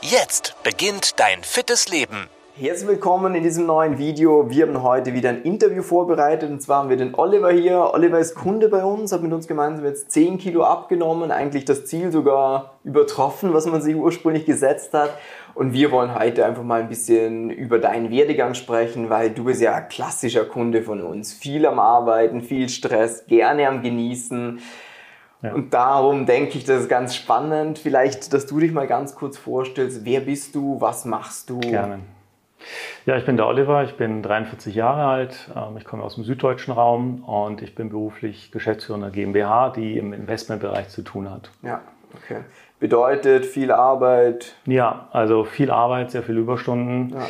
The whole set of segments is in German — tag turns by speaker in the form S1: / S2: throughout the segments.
S1: Jetzt beginnt dein fittes Leben.
S2: Herzlich willkommen in diesem neuen Video. Wir haben heute wieder ein Interview vorbereitet und zwar haben wir den Oliver hier. Oliver ist Kunde bei uns, hat mit uns gemeinsam jetzt 10 Kilo abgenommen, eigentlich das Ziel sogar übertroffen, was man sich ursprünglich gesetzt hat. Und wir wollen heute einfach mal ein bisschen über deinen Werdegang sprechen, weil du bist ja ein klassischer Kunde von uns. Viel am Arbeiten, viel Stress, gerne am Genießen. Ja. Und darum denke ich, das ist ganz spannend. Vielleicht, dass du dich mal ganz kurz vorstellst. Wer bist du? Was machst du?
S3: Gerne. Ja, ich bin der Oliver, ich bin 43 Jahre alt, ähm, ich komme aus dem süddeutschen Raum und ich bin beruflich Geschäftsführer einer GmbH, die im Investmentbereich zu tun hat.
S2: Ja, okay. Bedeutet viel Arbeit?
S3: Ja, also viel Arbeit, sehr viele Überstunden. Ja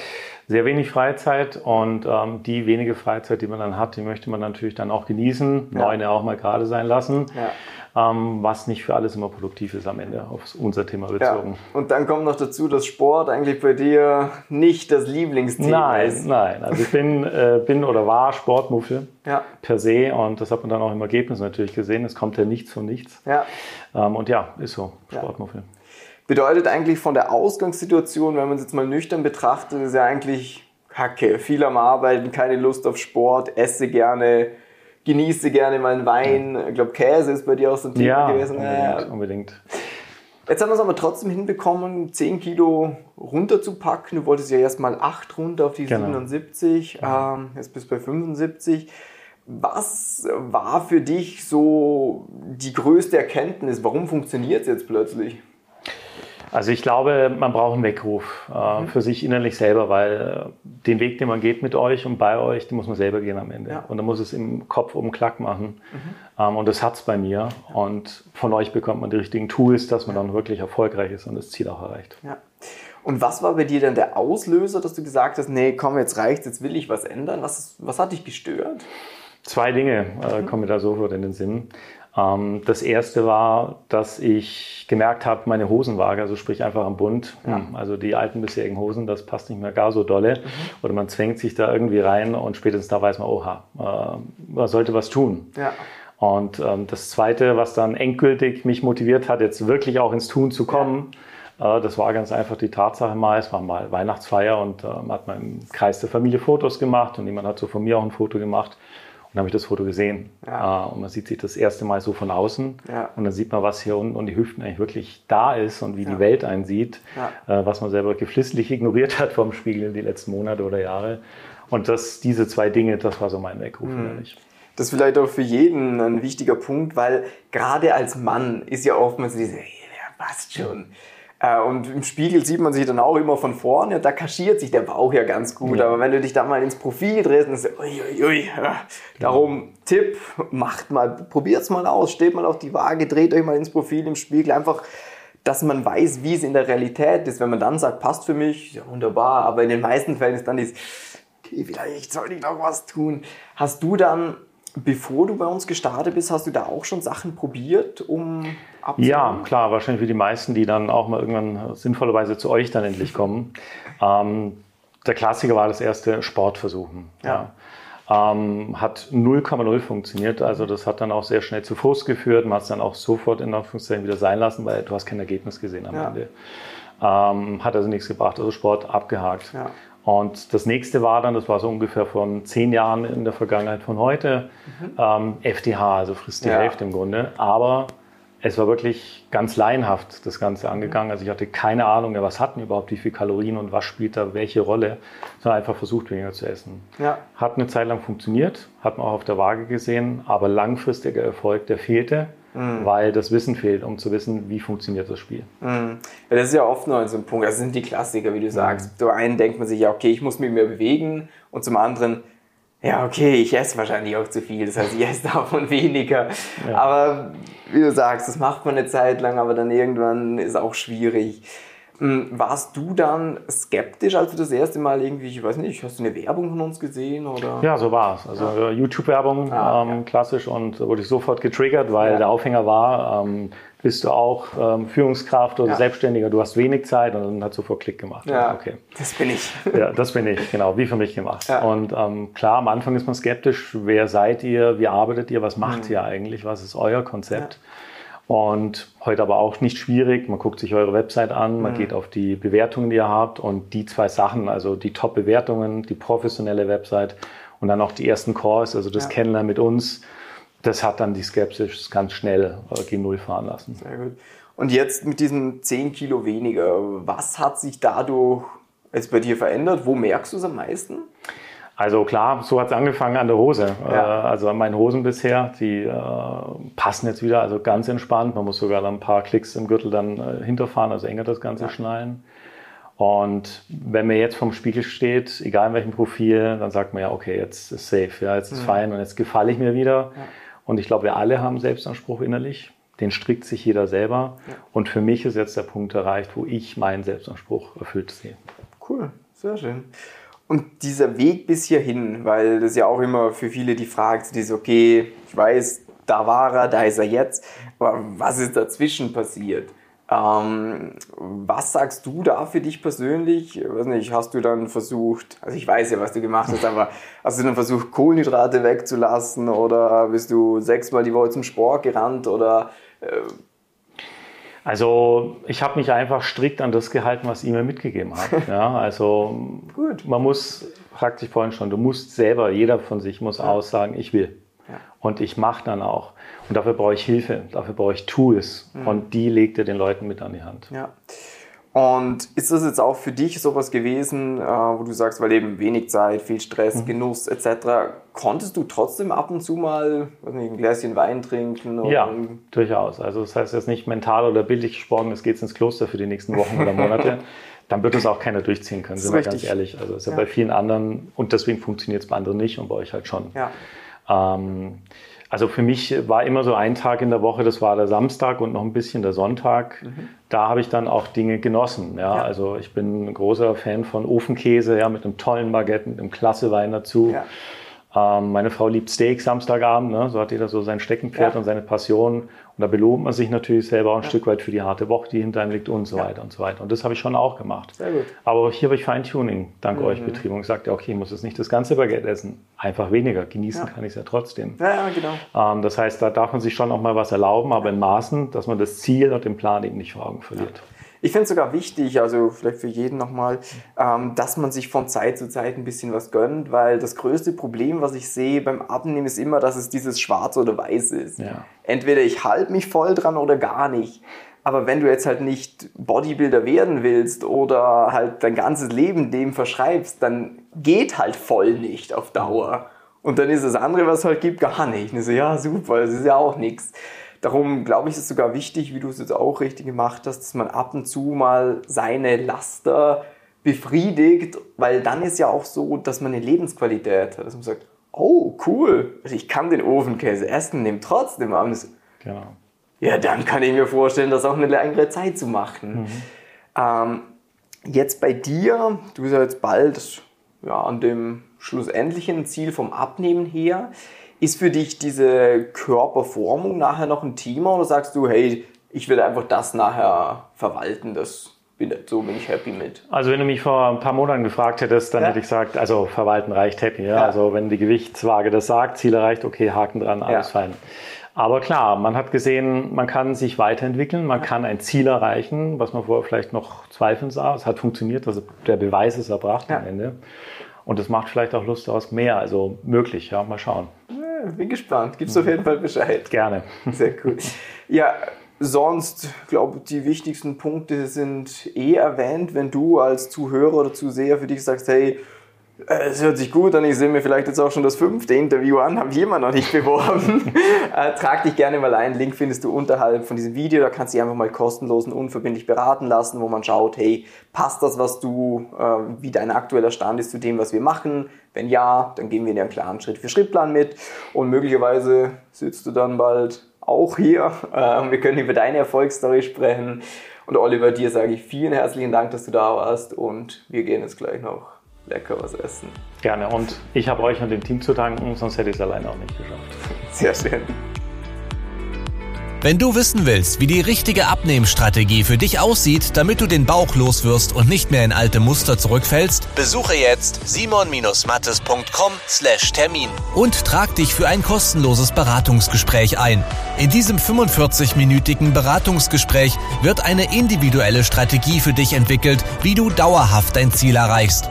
S3: sehr wenig Freizeit und ähm, die wenige Freizeit, die man dann hat, die möchte man natürlich dann auch genießen, ja. neune auch mal gerade sein lassen. Ja was nicht für alles immer produktiv ist am Ende auf unser Thema bezogen.
S2: Ja. Und dann kommt noch dazu, dass Sport eigentlich bei dir nicht das Lieblingsthema
S3: nein,
S2: ist.
S3: Nein, also ich bin, äh, bin oder war Sportmuffel ja. per se und das hat man dann auch im Ergebnis natürlich gesehen. Es kommt ja nichts von nichts. Ja. Ähm, und ja, ist so, Sportmuffel.
S2: Bedeutet eigentlich von der Ausgangssituation, wenn man es jetzt mal nüchtern betrachtet, ist ja eigentlich Kacke. Viel am Arbeiten, keine Lust auf Sport, esse gerne, genieße gerne mal einen Wein. Ich glaube, Käse ist bei dir auch so ein Thema
S3: ja,
S2: gewesen.
S3: Unbedingt, ja, unbedingt.
S2: Jetzt haben wir es aber trotzdem hinbekommen, 10 Kilo runterzupacken. Du wolltest ja erst mal 8 runter auf die genau. 77, ähm, jetzt bist du bei 75. Was war für dich so die größte Erkenntnis? Warum funktioniert es jetzt plötzlich?
S3: Also ich glaube, man braucht einen Weckruf äh, mhm. für sich innerlich selber, weil äh, den Weg, den man geht mit euch und bei euch, den muss man selber gehen am Ende. Ja. Und dann muss es im Kopf oben Klack machen. Mhm. Ähm, und das hat es bei mir. Und von euch bekommt man die richtigen Tools, dass man dann wirklich erfolgreich ist und das Ziel auch erreicht.
S2: Ja. Und was war bei dir denn der Auslöser, dass du gesagt hast, nee, komm, jetzt reicht's, jetzt will ich was ändern? Was, was hat dich gestört?
S3: Zwei Dinge äh, mhm. kommen mir da sofort in den Sinn. Ähm, das erste war, dass ich gemerkt habe, meine Hosenwaage, also sprich einfach am Bund, ja. Hm, also die alten bisherigen Hosen, das passt nicht mehr gar so dolle. Mhm. Oder man zwängt sich da irgendwie rein und spätestens da weiß man, oha, äh, man sollte was tun. Ja. Und ähm, das Zweite, was dann endgültig mich motiviert hat, jetzt wirklich auch ins Tun zu kommen, ja. äh, das war ganz einfach die Tatsache mal, es war mal Weihnachtsfeier und äh, hat man im Kreis der Familie Fotos gemacht und jemand hat so von mir auch ein Foto gemacht. Dann habe ich das Foto gesehen. Ja. Äh, und man sieht sich das erste Mal so von außen. Ja. Und dann sieht man, was hier unten und die Hüften eigentlich wirklich da ist und wie ja. die Welt einsieht, äh, was man selber geflissentlich ignoriert hat vom Spiegel die letzten Monate oder Jahre. Und das, diese zwei Dinge, das war so mein Weckruf, mhm.
S2: Das ist vielleicht auch für jeden ein wichtiger Punkt, weil gerade als Mann ist ja oftmals diese, hey, der passt schon. Äh, und im Spiegel sieht man sich dann auch immer von vorne, da kaschiert sich der Bauch ja ganz gut. Ja. Aber wenn du dich da mal ins Profil drehst, dann ist es, ui, ui, ui. Darum Tipp, macht mal, probiert's mal aus, steht mal auf die Waage, dreht euch mal ins Profil im Spiegel, einfach, dass man weiß, wie es in der Realität ist. Wenn man dann sagt, passt für mich, ja wunderbar, aber in den meisten Fällen ist dann dieses, okay, vielleicht soll ich noch was tun. Hast du dann Bevor du bei uns gestartet bist, hast du da auch schon Sachen probiert, um
S3: abzunehmen? Ja, klar, wahrscheinlich wie die meisten, die dann auch mal irgendwann sinnvollerweise zu euch dann endlich kommen. Ähm, der Klassiker war das erste Sportversuchen. Ja. ja. Ähm, hat 0,0 funktioniert, also das hat dann auch sehr schnell zu Frust geführt. Man hat es dann auch sofort in Anführungszeichen wieder sein lassen, weil du hast kein Ergebnis gesehen am ja. Ende. Ähm, hat also nichts gebracht, also Sport abgehakt. Ja. Und das nächste war dann, das war so ungefähr von zehn Jahren in der Vergangenheit von heute, mhm. ähm, FDH, also frisst die ja. Hälfte im Grunde. Aber es war wirklich ganz laienhaft das Ganze angegangen. Also ich hatte keine Ahnung, ja, was hatten überhaupt, wie viel Kalorien und was spielt da welche Rolle, sondern einfach versucht, weniger zu essen. Ja. Hat eine Zeit lang funktioniert, hat man auch auf der Waage gesehen, aber langfristiger Erfolg, der fehlte mhm. weil das Wissen fehlt, um zu wissen, wie funktioniert das Spiel.
S2: Mhm. Ja, das ist ja oft noch so ein Punkt. Das sind die Klassiker, wie du sagst. Mhm. Zum einen denkt man sich, ja, okay, ich muss mich mehr bewegen und zum anderen, ja, okay, ich esse wahrscheinlich auch zu viel, das heißt, ich esse davon weniger. Ja. Aber wie du sagst, das macht man eine Zeit lang, aber dann irgendwann ist auch schwierig. Hm, warst du dann skeptisch, als du das erste Mal irgendwie, ich weiß nicht, hast du eine Werbung von uns gesehen? Oder?
S3: Ja, so war es. Also ja. YouTube-Werbung, ah, ähm, ja. klassisch, und wurde ich sofort getriggert, weil ja. der Aufhänger war, ähm, bist du auch ähm, Führungskraft oder Selbstständiger, du hast wenig Zeit und dann hat sofort Klick gemacht.
S2: Ja, okay. das bin ich.
S3: Ja, das bin ich, genau, wie für mich gemacht. Und ähm, klar, am Anfang ist man skeptisch, wer seid ihr, wie arbeitet ihr, was macht mhm. ihr eigentlich, was ist euer Konzept? Und heute aber auch nicht schwierig. Man guckt sich eure Website an, man mhm. geht auf die Bewertungen, die ihr habt und die zwei Sachen, also die Top-Bewertungen, die professionelle Website und dann auch die ersten Calls, also das ja. Kennenlernen mit uns, das hat dann die Skepsis ganz schnell äh, gen Null fahren lassen.
S2: Sehr gut. Und jetzt mit diesen 10 Kilo weniger, was hat sich dadurch jetzt bei dir verändert? Wo merkst du es am meisten?
S3: Also klar, so hat es angefangen an der Hose. Ja. Äh, also an meinen Hosen bisher, die äh, passen jetzt wieder, also ganz entspannt. Man muss sogar dann ein paar Klicks im Gürtel dann äh, hinterfahren, also enger das Ganze ja. schnallen. Und wenn man jetzt vom Spiegel steht, egal in welchem Profil, dann sagt man ja, okay, jetzt ist safe, ja, jetzt ist mhm. fein und jetzt gefalle ich mir wieder. Ja. Und ich glaube, wir alle haben Selbstanspruch innerlich. Den strickt sich jeder selber. Und für mich ist jetzt der Punkt erreicht, wo ich meinen Selbstanspruch erfüllt sehe.
S2: Cool, sehr schön. Und dieser Weg bis hierhin, weil das ja auch immer für viele die Frage ist, okay, ich weiß, da war er, da ist er jetzt, aber was ist dazwischen passiert? Ähm, was sagst du da für dich persönlich? Ich weiß nicht, hast du dann versucht, also ich weiß ja, was du gemacht hast, aber hast du dann versucht, Kohlenhydrate wegzulassen oder bist du sechsmal die Woche zum Sport gerannt oder äh,
S3: also ich habe mich einfach strikt an das gehalten, was ihr mir mitgegeben hat. Ja, also Gut. man muss, fragte ich vorhin schon, du musst selber, jeder von sich muss ja. aussagen, ich will. Ja. Und ich mache dann auch. Und dafür brauche ich Hilfe, dafür brauche ich Tools. Mhm. Und die legt ihr den Leuten mit an die Hand.
S2: Ja. Und ist das jetzt auch für dich sowas gewesen, äh, wo du sagst, weil eben wenig Zeit, viel Stress, mhm. Genuss etc., konntest du trotzdem ab und zu mal nicht, ein Gläschen Wein trinken?
S3: ja, durchaus. Also das heißt jetzt nicht mental oder bildlich gesprochen, es geht ins Kloster für die nächsten Wochen oder Monate. Dann wird es auch keiner durchziehen können, sind wir ganz ehrlich. Also das ist ja, ja, bei vielen anderen und deswegen funktioniert es bei anderen nicht und bei euch halt schon. Ja. Ähm, also für mich war immer so ein Tag in der Woche, das war der Samstag und noch ein bisschen der Sonntag. Mhm. Da habe ich dann auch Dinge genossen. Ja? ja? Also ich bin ein großer Fan von Ofenkäse, ja, mit einem tollen Baguette, mit einem klasse Wein dazu. Ja. Ähm, meine Frau liebt Steak Samstagabend, ne? so hat jeder so sein Steckenpferd ja. und seine Passion. Und da belohnt man sich natürlich selber auch ein ja. Stück weit für die harte Woche, die hinter einem liegt und so ja. weiter und so weiter. Und das habe ich schon auch gemacht. Sehr gut. Aber hier habe ich Feintuning dank mhm. euch betrieben und gesagt, okay, ich muss jetzt nicht das ganze Baguette essen. Einfach weniger. Genießen kann ich es ja trotzdem.
S2: Ja, ja genau.
S3: Ähm, das heißt, da darf man sich schon auch mal was erlauben, aber in Maßen, dass man das Ziel und den Plan eben nicht vor Augen verliert.
S2: Ich finde es sogar wichtig, also vielleicht für jeden nochmal, ähm, dass man sich von Zeit zu Zeit ein bisschen was gönnt, weil das größte Problem, was ich sehe beim Abnehmen, ist immer, dass es dieses Schwarz oder Weiß ist. Ja. Entweder ich halte mich voll dran oder gar nicht. Aber wenn du jetzt halt nicht Bodybuilder werden willst oder halt dein ganzes Leben dem verschreibst, dann geht halt voll nicht auf Dauer. Und dann ist das andere, was es halt gibt, gar nicht. Und so, ja, super, das ist ja auch nichts. Darum glaube ich, ist es sogar wichtig, wie du es jetzt auch richtig gemacht hast, dass man ab und zu mal seine Laster befriedigt, weil dann ist ja auch so, dass man eine Lebensqualität hat, dass man sagt, oh cool, also ich kann den Ofenkäse essen, nehme trotzdem abends. Genau. Ja, dann kann ich mir vorstellen, das auch eine längere Zeit zu machen. Mhm. Ähm, jetzt bei dir, du bist ja jetzt bald ja, an dem schlussendlichen Ziel vom Abnehmen her. Ist für dich diese Körperformung nachher noch ein Thema oder sagst du, hey, ich will einfach das nachher verwalten, das bin, so bin ich happy mit.
S3: Also wenn du mich vor ein paar Monaten gefragt hättest, dann ja. hätte ich gesagt, also verwalten reicht happy. Ja? ja? Also wenn die Gewichtswaage das sagt, Ziel erreicht, okay, Haken dran, alles fein. Aber klar, man hat gesehen, man kann sich weiterentwickeln, man kann ein Ziel erreichen, was man vorher vielleicht noch zweifeln sah. Es hat funktioniert, also der Beweis ist erbracht am Ende. Und es macht vielleicht auch Lust aus mehr, also möglich, ja, mal schauen
S2: bin gespannt. Gibst auf jeden Fall Bescheid.
S3: Gerne.
S2: Sehr cool. Ja, sonst, glaube ich, die wichtigsten Punkte sind eh erwähnt, wenn du als Zuhörer oder Zuseher für dich sagst, hey, es hört sich gut an, ich sehe mir vielleicht jetzt auch schon das fünfte Interview an, habe ich immer noch nicht beworben. äh, trag dich gerne mal ein, Link findest du unterhalb von diesem Video, da kannst du dich einfach mal kostenlos und unverbindlich beraten lassen, wo man schaut, hey, passt das, was du, äh, wie dein aktueller Stand ist zu dem, was wir machen? Wenn ja, dann gehen wir in einen klaren Schritt-für-Schritt-Plan mit und möglicherweise sitzt du dann bald auch hier. Äh, wir können über deine Erfolgsstory sprechen Und Oliver, dir sage ich vielen herzlichen Dank, dass du da warst und wir gehen jetzt gleich noch lecker was essen.
S3: Gerne und ich habe euch und dem Team zu danken, sonst hätte ich es alleine auch nicht geschafft.
S2: Sehr schön.
S1: Wenn du wissen willst, wie die richtige Abnehmstrategie für dich aussieht, damit du den Bauch loswirst und nicht mehr in alte Muster zurückfällst, besuche jetzt simon-mattes.com/termin und trag dich für ein kostenloses Beratungsgespräch ein. In diesem 45-minütigen Beratungsgespräch wird eine individuelle Strategie für dich entwickelt, wie du dauerhaft dein Ziel erreichst.